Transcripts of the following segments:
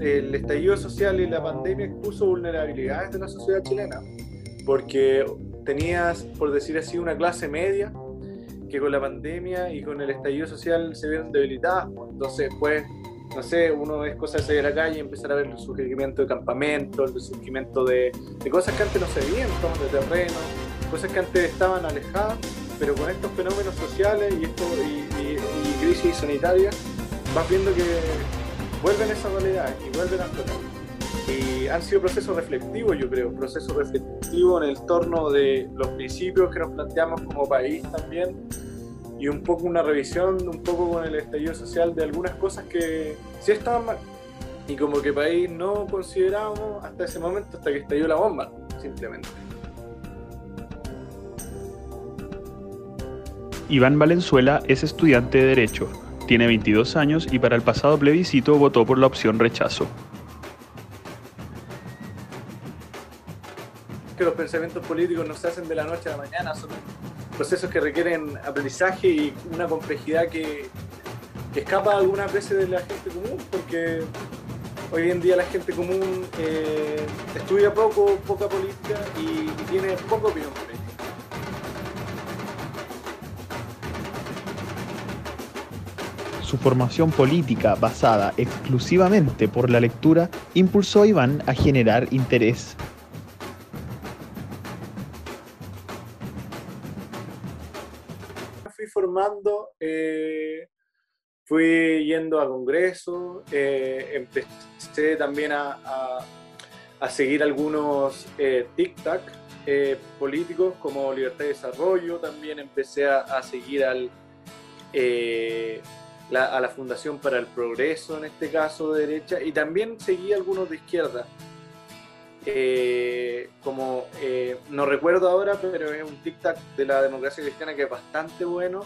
el estallido social y la pandemia expuso vulnerabilidades de la sociedad chilena, porque tenías, por decir así, una clase media que con la pandemia y con el estallido social se vieron debilitadas. Entonces, pues, no sé, uno ve cosas de la calle y empezar a ver el surgimiento de campamentos, el surgimiento de, cosas que antes no se veían, de terreno, cosas que antes estaban alejadas, pero con estos fenómenos sociales y, esto, y, y crisis sanitarias, vas viendo que vuelven esas realidades y vuelven a explotar. Y han sido procesos reflectivos, yo creo, procesos reflectivos en el torno de los principios que nos planteamos como país también y un poco una revisión, un poco con el estallido social de algunas cosas que sí estaban mal y como que país no considerábamos hasta ese momento, hasta que estalló la bomba, simplemente. Iván Valenzuela es estudiante de Derecho tiene 22 años y para el pasado plebiscito votó por la opción rechazo. Que los pensamientos políticos no se hacen de la noche a la mañana, son procesos que requieren aprendizaje y una complejidad que, escapa algunas veces de la gente común, porque hoy en día la gente común eh, estudia poco, poca política y, y tiene poca opinión política. Su formación política basada exclusivamente por la lectura impulsó a Iván a generar interés. Eh, fui yendo a congresos, eh, empecé también a, seguir algunos eh, tic-tac políticos como Libertad y Desarrollo, también empecé a, seguir al a la Fundación para el Progreso, en este caso de derecha, y también seguí algunos de izquierda. Eh, como eh, no recuerdo ahora, pero es un tic-tac de la democracia cristiana que es bastante bueno.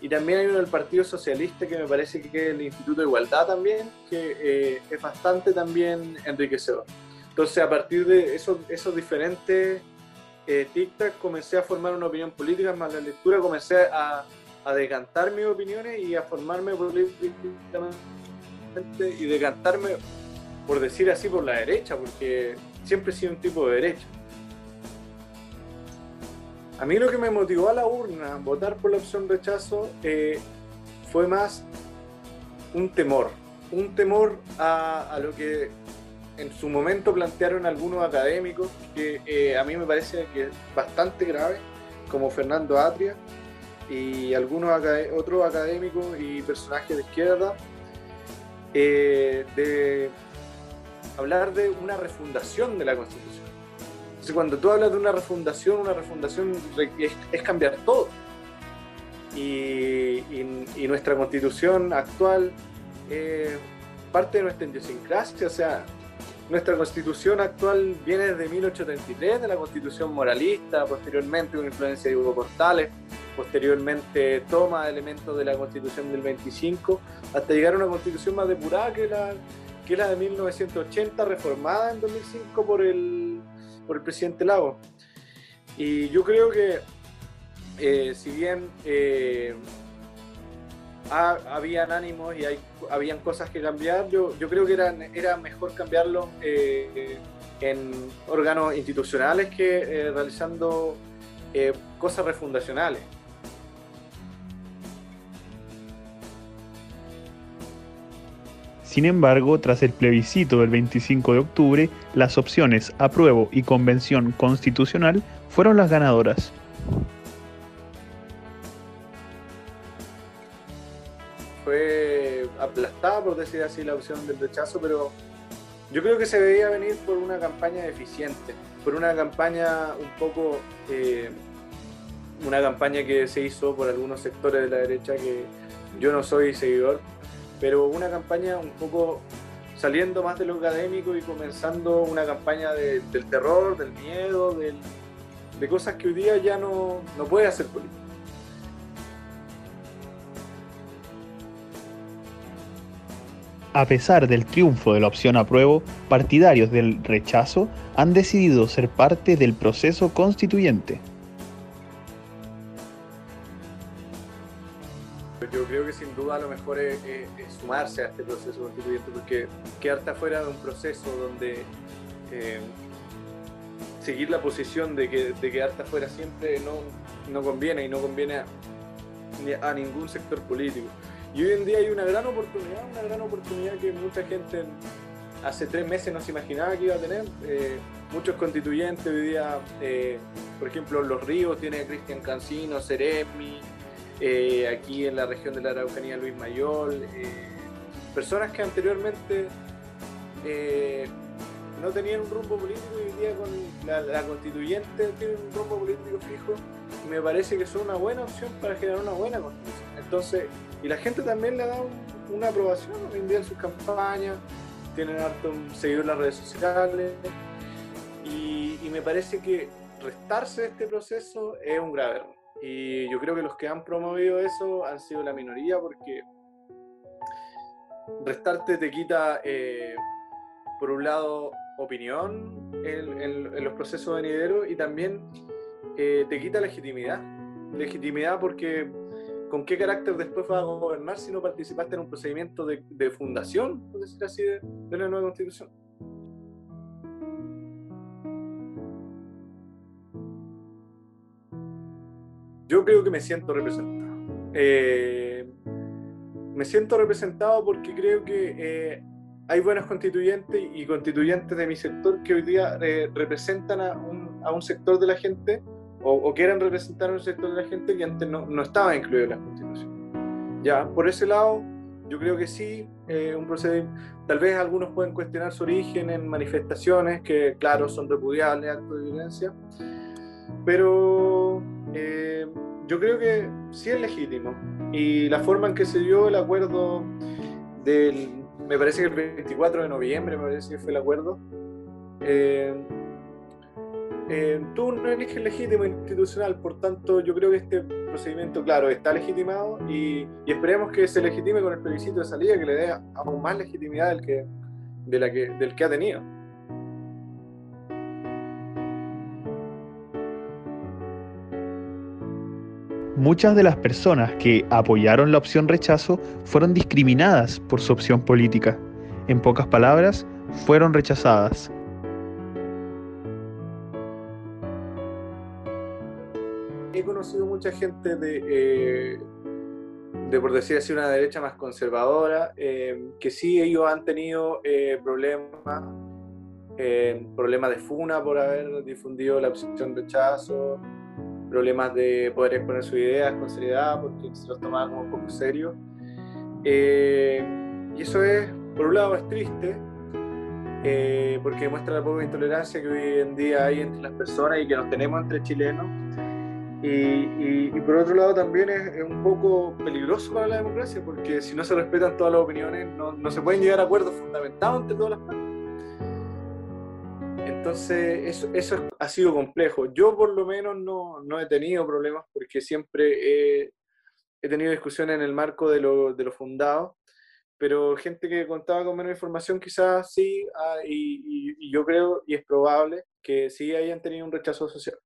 Y también hay uno del Partido Socialista que me parece que es el Instituto de Igualdad también, que eh, es bastante también enriquecedor. Entonces, a partir de esos, esos diferentes tic-tac, comencé a formar una opinión política, más la lectura comencé a, a decantar mis opiniones y a formarme políticamente y decantarme, por decir así, por la derecha, porque siempre he sido un tipo de derecha. A mí lo que me motivó a la urna, votar por la opción rechazo, eh, fue más un temor, un temor a, lo que en su momento plantearon algunos académicos, que eh, a mí me parece que es bastante grave, como Fernando Atria, y algunos otros académicos y personajes de izquierda eh, de hablar de una refundación de la Constitución. Cuando tú hablas de una refundación, una refundación es, cambiar todo. Y, nuestra Constitución actual es parte de nuestra idiosincrasia, o sea, nuestra constitución actual viene desde 1833, de la constitución moralista, posteriormente una influencia de Hugo Portales, posteriormente toma elementos de la constitución del 25, hasta llegar a una constitución más depurada que la, que la de 1980, reformada en 2005 por el, por el presidente Lago. Y yo creo que, eh, si bien eh, habían ánimos y hay, habían cosas que cambiar, yo, yo creo que era, era mejor cambiarlo eh, en órganos institucionales que realizando cosas refundacionales. Sin embargo, tras el plebiscito del 25 de octubre, las opciones apruebo y convención constitucional fueron las ganadoras. Fue aplastada, por decir así, la opción del rechazo, pero yo creo que se veía venir por una campaña eficiente, por una campaña un poco, eh, una campaña que se hizo por algunos sectores de la derecha que yo no soy seguidor, pero una campaña un poco saliendo más de lo académico y comenzando una campaña del terror, del miedo, de cosas que hoy día ya no, no puede hacer política. A pesar del triunfo de la opción apruebo, partidarios del rechazo han decidido ser parte del proceso constituyente. Sin duda lo mejor es, sumarse a este proceso constituyente porque quedarte afuera de un proceso donde eh, seguir la posición de, que, de quedarte afuera siempre no, no conviene y no conviene a, ningún sector político. Y hoy en día hay una gran oportunidad, una gran oportunidad que mucha gente hace tres meses no se imaginaba que iba a tener. Eh, muchos constituyentes hoy día, eh, por ejemplo, Los Ríos tiene Cristian Cancino, Ceremi, eh, aquí en la región de la Araucanía Luis Mayol, personas que anteriormente no tenían un rumbo político y hoy día con la, constituyente tiene un rumbo político fijo, me parece que son una buena opción para generar una buena constitución. Entonces, y la gente también le da una aprobación hoy en día en sus campañas, tienen harto seguido en las redes sociales, y, y me parece que restarse de este proceso es un grave error. Y yo creo que los que han promovido eso han sido la minoría porque restarte te quita, eh, por un lado, opinión en, los procesos venideros y también eh, te quita legitimidad. Legitimidad porque con qué carácter después vas a gobernar si no participaste en un procedimiento de, fundación, por decir así, de, de la nueva constitución. Creo que me siento representado. Eh, me siento representado porque creo que eh, hay buenos constituyentes y constituyentes de mi sector que hoy día eh, representan a un, a un, sector de la gente o, o, quieren representar a un sector de la gente que antes no, no estaba incluido en la constitución. Ya, por ese lado, yo creo que sí, eh, un procedimiento, tal vez algunos pueden cuestionar su origen en manifestaciones que, claro, son repudiables, actos de violencia, pero eh, yo creo que sí es legítimo. Y la forma en que se dio el acuerdo del me parece que el 24 de noviembre, me parece que fue el acuerdo, eh, eh, tuvo un origen legítimo institucional, por tanto yo creo que este procedimiento, claro, está legitimado y, esperemos que se legitime con el plebiscito de salida, que le dé aún más legitimidad del que, de la que, del que ha tenido. Muchas de las personas que apoyaron la opción rechazo fueron discriminadas por su opción política. En pocas palabras, fueron rechazadas. He conocido mucha gente de, eh, por decir así, una derecha más conservadora, eh, que sí ellos han tenido eh, problemas, problemas de funa por haber difundido la opción rechazo, problemas de poder exponer sus ideas con seriedad, porque se los tomaba como un poco serio. Eh, y eso es, por un lado, es triste, eh, porque demuestra la poca intolerancia que hoy en día hay entre las personas y que nos tenemos entre chilenos. Y, y, por otro lado también es, es, un poco peligroso para la democracia, porque si no se respetan todas las opiniones, no, no se pueden llegar a acuerdos fundamentados entre todas las partes. Entonces, eso, ha sido complejo. Yo por lo menos no, no he tenido problemas porque siempre he, he tenido discusiones en el marco de lo, de lo, fundado, pero gente que contaba con menos información quizás sí, ah, y, y, yo creo, y es probable, que sí hayan tenido un rechazo social.